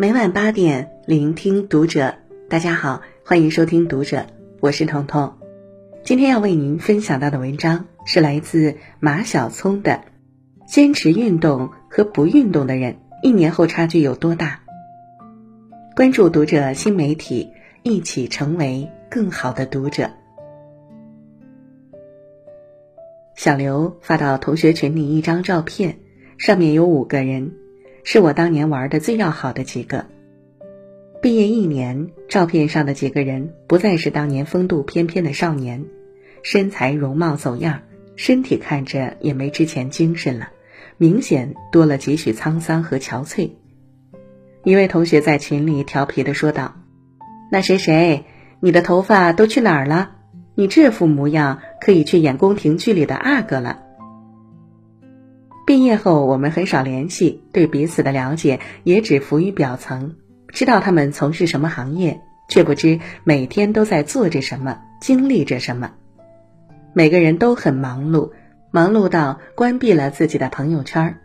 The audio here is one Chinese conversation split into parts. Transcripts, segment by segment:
每晚八点，聆听读者。大家好，欢迎收听读者，我是彤彤。今天要为您分享到的文章是来自马小聪的《坚持运动和不运动的人一年后差距有多大》。关注读者新媒体，一起成为更好的读者。小刘发到同学群里一张照片，上面有五个人。是我当年玩的最要好的几个。毕业一年，照片上的几个人不再是当年风度翩翩的少年，身材容貌走样，身体看着也没之前精神了，明显多了几许沧桑和憔悴。一位同学在群里调皮的说道：“那谁谁，你的头发都去哪儿了？你这副模样可以去演宫廷剧里的阿哥了。”毕业后，我们很少联系，对彼此的了解也只浮于表层。知道他们从事什么行业，却不知每天都在做着什么，经历着什么。每个人都很忙碌，忙碌到关闭了自己的朋友圈。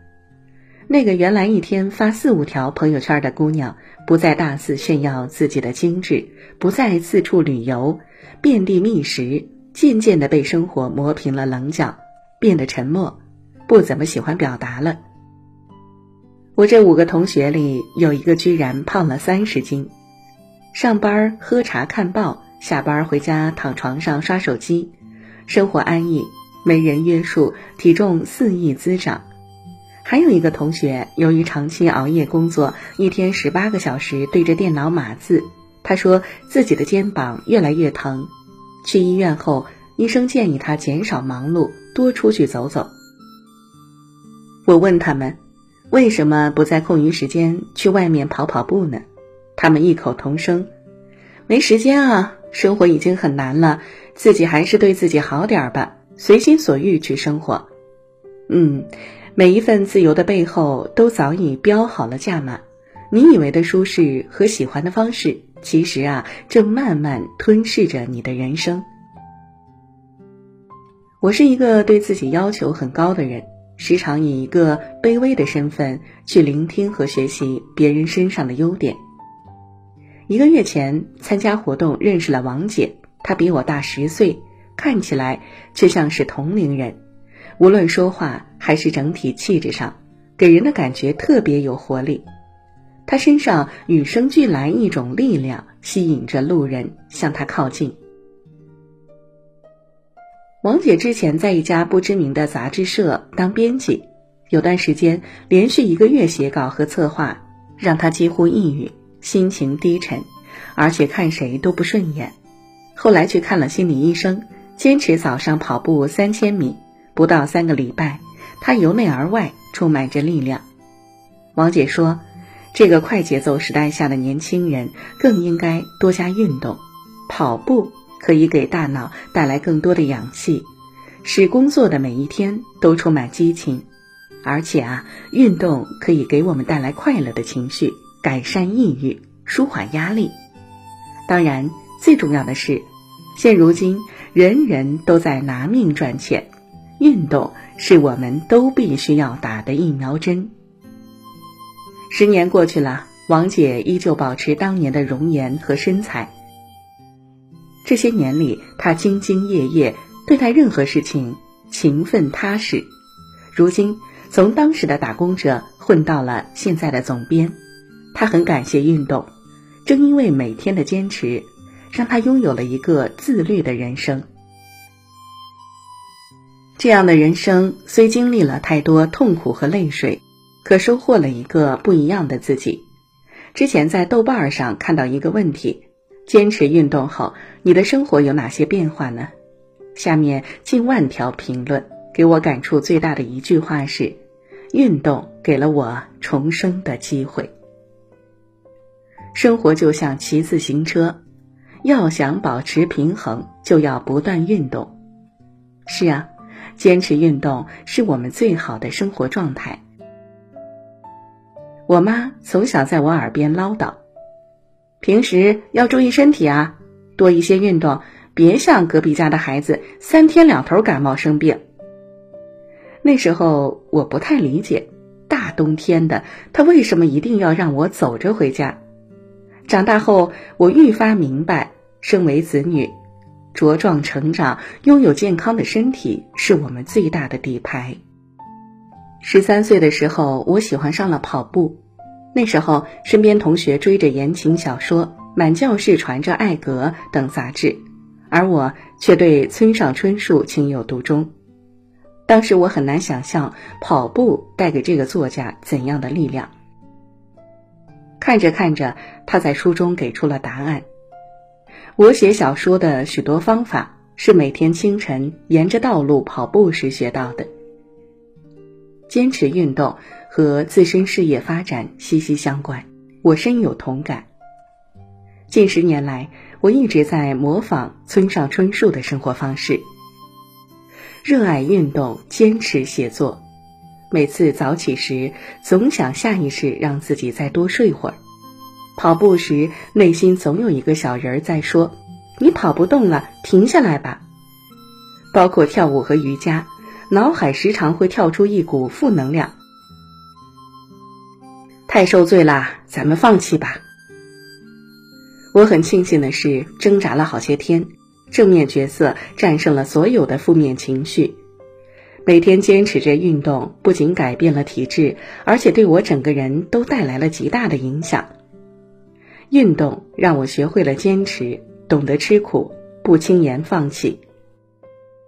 那个原来一天发四五条朋友圈的姑娘，不再大肆炫耀自己的精致，不再四处旅游，遍地觅食，渐渐的被生活磨平了棱角，变得沉默。不怎么喜欢表达了。我这五个同学里有一个居然胖了三十斤，上班喝茶看报，下班回家躺床上刷手机，生活安逸，没人约束，体重肆意滋长。还有一个同学由于长期熬夜工作，一天十八个小时对着电脑码字，他说自己的肩膀越来越疼，去医院后，医生建议他减少忙碌，多出去走走。我问他们，为什么不在空余时间去外面跑跑步呢？他们异口同声：“没时间啊，生活已经很难了，自己还是对自己好点儿吧，随心所欲去生活。”嗯，每一份自由的背后都早已标好了价码。你以为的舒适和喜欢的方式，其实啊，正慢慢吞噬着你的人生。我是一个对自己要求很高的人。时常以一个卑微的身份去聆听和学习别人身上的优点。一个月前参加活动认识了王姐，她比我大十岁，看起来却像是同龄人。无论说话还是整体气质上，给人的感觉特别有活力。她身上与生俱来一种力量，吸引着路人向她靠近。王姐之前在一家不知名的杂志社当编辑，有段时间连续一个月写稿和策划，让她几乎抑郁，心情低沉，而且看谁都不顺眼。后来去看了心理医生，坚持早上跑步三千米，不到三个礼拜，她由内而外充满着力量。王姐说：“这个快节奏时代下的年轻人更应该多加运动，跑步。”可以给大脑带来更多的氧气，使工作的每一天都充满激情。而且啊，运动可以给我们带来快乐的情绪，改善抑郁，舒缓压力。当然，最重要的是，现如今人人都在拿命赚钱，运动是我们都必须要打的疫苗针。十年过去了，王姐依旧保持当年的容颜和身材。这些年里，他兢兢业业，对待任何事情勤奋踏实。如今，从当时的打工者混到了现在的总编，他很感谢运动。正因为每天的坚持，让他拥有了一个自律的人生。这样的人生虽经历了太多痛苦和泪水，可收获了一个不一样的自己。之前在豆瓣上看到一个问题。坚持运动后，你的生活有哪些变化呢？下面近万条评论，给我感触最大的一句话是：运动给了我重生的机会。生活就像骑自行车，要想保持平衡，就要不断运动。是啊，坚持运动是我们最好的生活状态。我妈从小在我耳边唠叨。平时要注意身体啊，多一些运动，别像隔壁家的孩子三天两头感冒生病。那时候我不太理解，大冬天的，他为什么一定要让我走着回家？长大后，我愈发明白，身为子女，茁壮成长、拥有健康的身体是我们最大的底牌。十三岁的时候，我喜欢上了跑步。那时候，身边同学追着言情小说，满教室传着《艾格》等杂志，而我却对村上春树情有独钟。当时我很难想象跑步带给这个作家怎样的力量。看着看着，他在书中给出了答案。我写小说的许多方法是每天清晨沿着道路跑步时学到的。坚持运动和自身事业发展息息相关，我深有同感。近十年来，我一直在模仿村上春树的生活方式，热爱运动，坚持写作。每次早起时，总想下意识让自己再多睡会儿；跑步时，内心总有一个小人在说：“你跑不动了，停下来吧。”包括跳舞和瑜伽。脑海时常会跳出一股负能量，太受罪啦，咱们放弃吧。我很庆幸的是，挣扎了好些天，正面角色战胜了所有的负面情绪。每天坚持着运动，不仅改变了体质，而且对我整个人都带来了极大的影响。运动让我学会了坚持，懂得吃苦，不轻言放弃。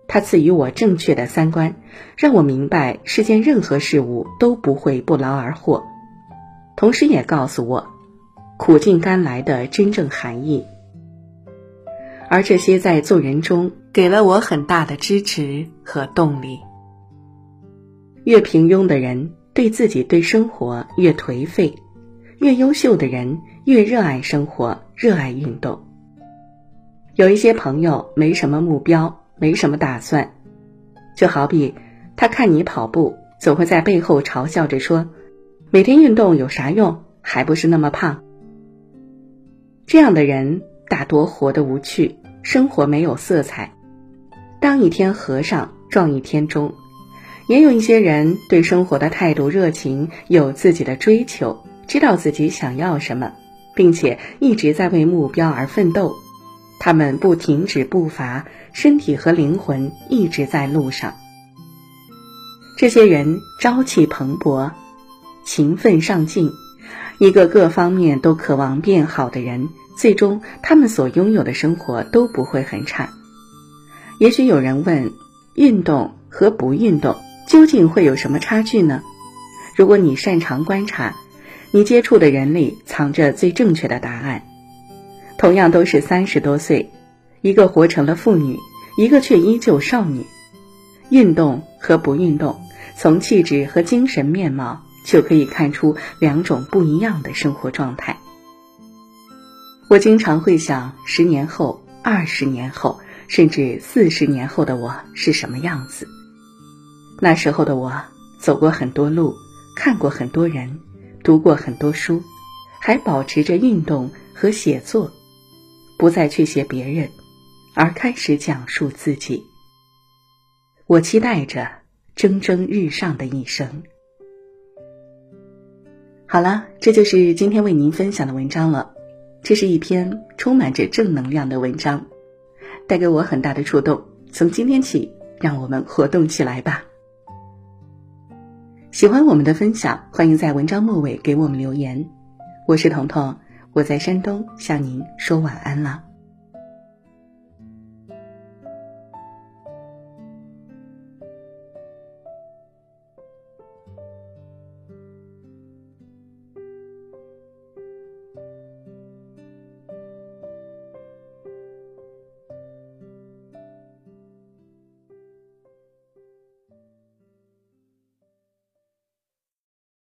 它赐予我正确的三观，让我明白世间任何事物都不会不劳而获，同时也告诉我苦尽甘来的真正含义。而这些在做人中给了我很大的支持和动力。越平庸的人对自己对生活越颓废，越优秀的人越热爱生活，热爱运动。有一些朋友没什么目标。没什么打算，就好比他看你跑步，总会在背后嘲笑着说：“每天运动有啥用？还不是那么胖。”这样的人大多活得无趣，生活没有色彩。当一天和尚撞一天钟。也有一些人对生活的态度热情，有自己的追求，知道自己想要什么，并且一直在为目标而奋斗。他们不停止步伐，身体和灵魂一直在路上。这些人朝气蓬勃，勤奋上进，一个各方面都渴望变好的人，最终他们所拥有的生活都不会很差。也许有人问：运动和不运动究竟会有什么差距呢？如果你擅长观察，你接触的人里藏着最正确的答案。同样都是三十多岁，一个活成了妇女，一个却依旧少女。运动和不运动，从气质和精神面貌就可以看出两种不一样的生活状态。我经常会想，十年后、二十年后，甚至四十年后的我是什么样子？那时候的我，走过很多路，看过很多人，读过很多书，还保持着运动和写作。不再去写别人，而开始讲述自己。我期待着蒸蒸日上的一生。好了，这就是今天为您分享的文章了。这是一篇充满着正能量的文章，带给我很大的触动。从今天起，让我们活动起来吧！喜欢我们的分享，欢迎在文章末尾给我们留言。我是彤彤。我在山东向您说晚安了。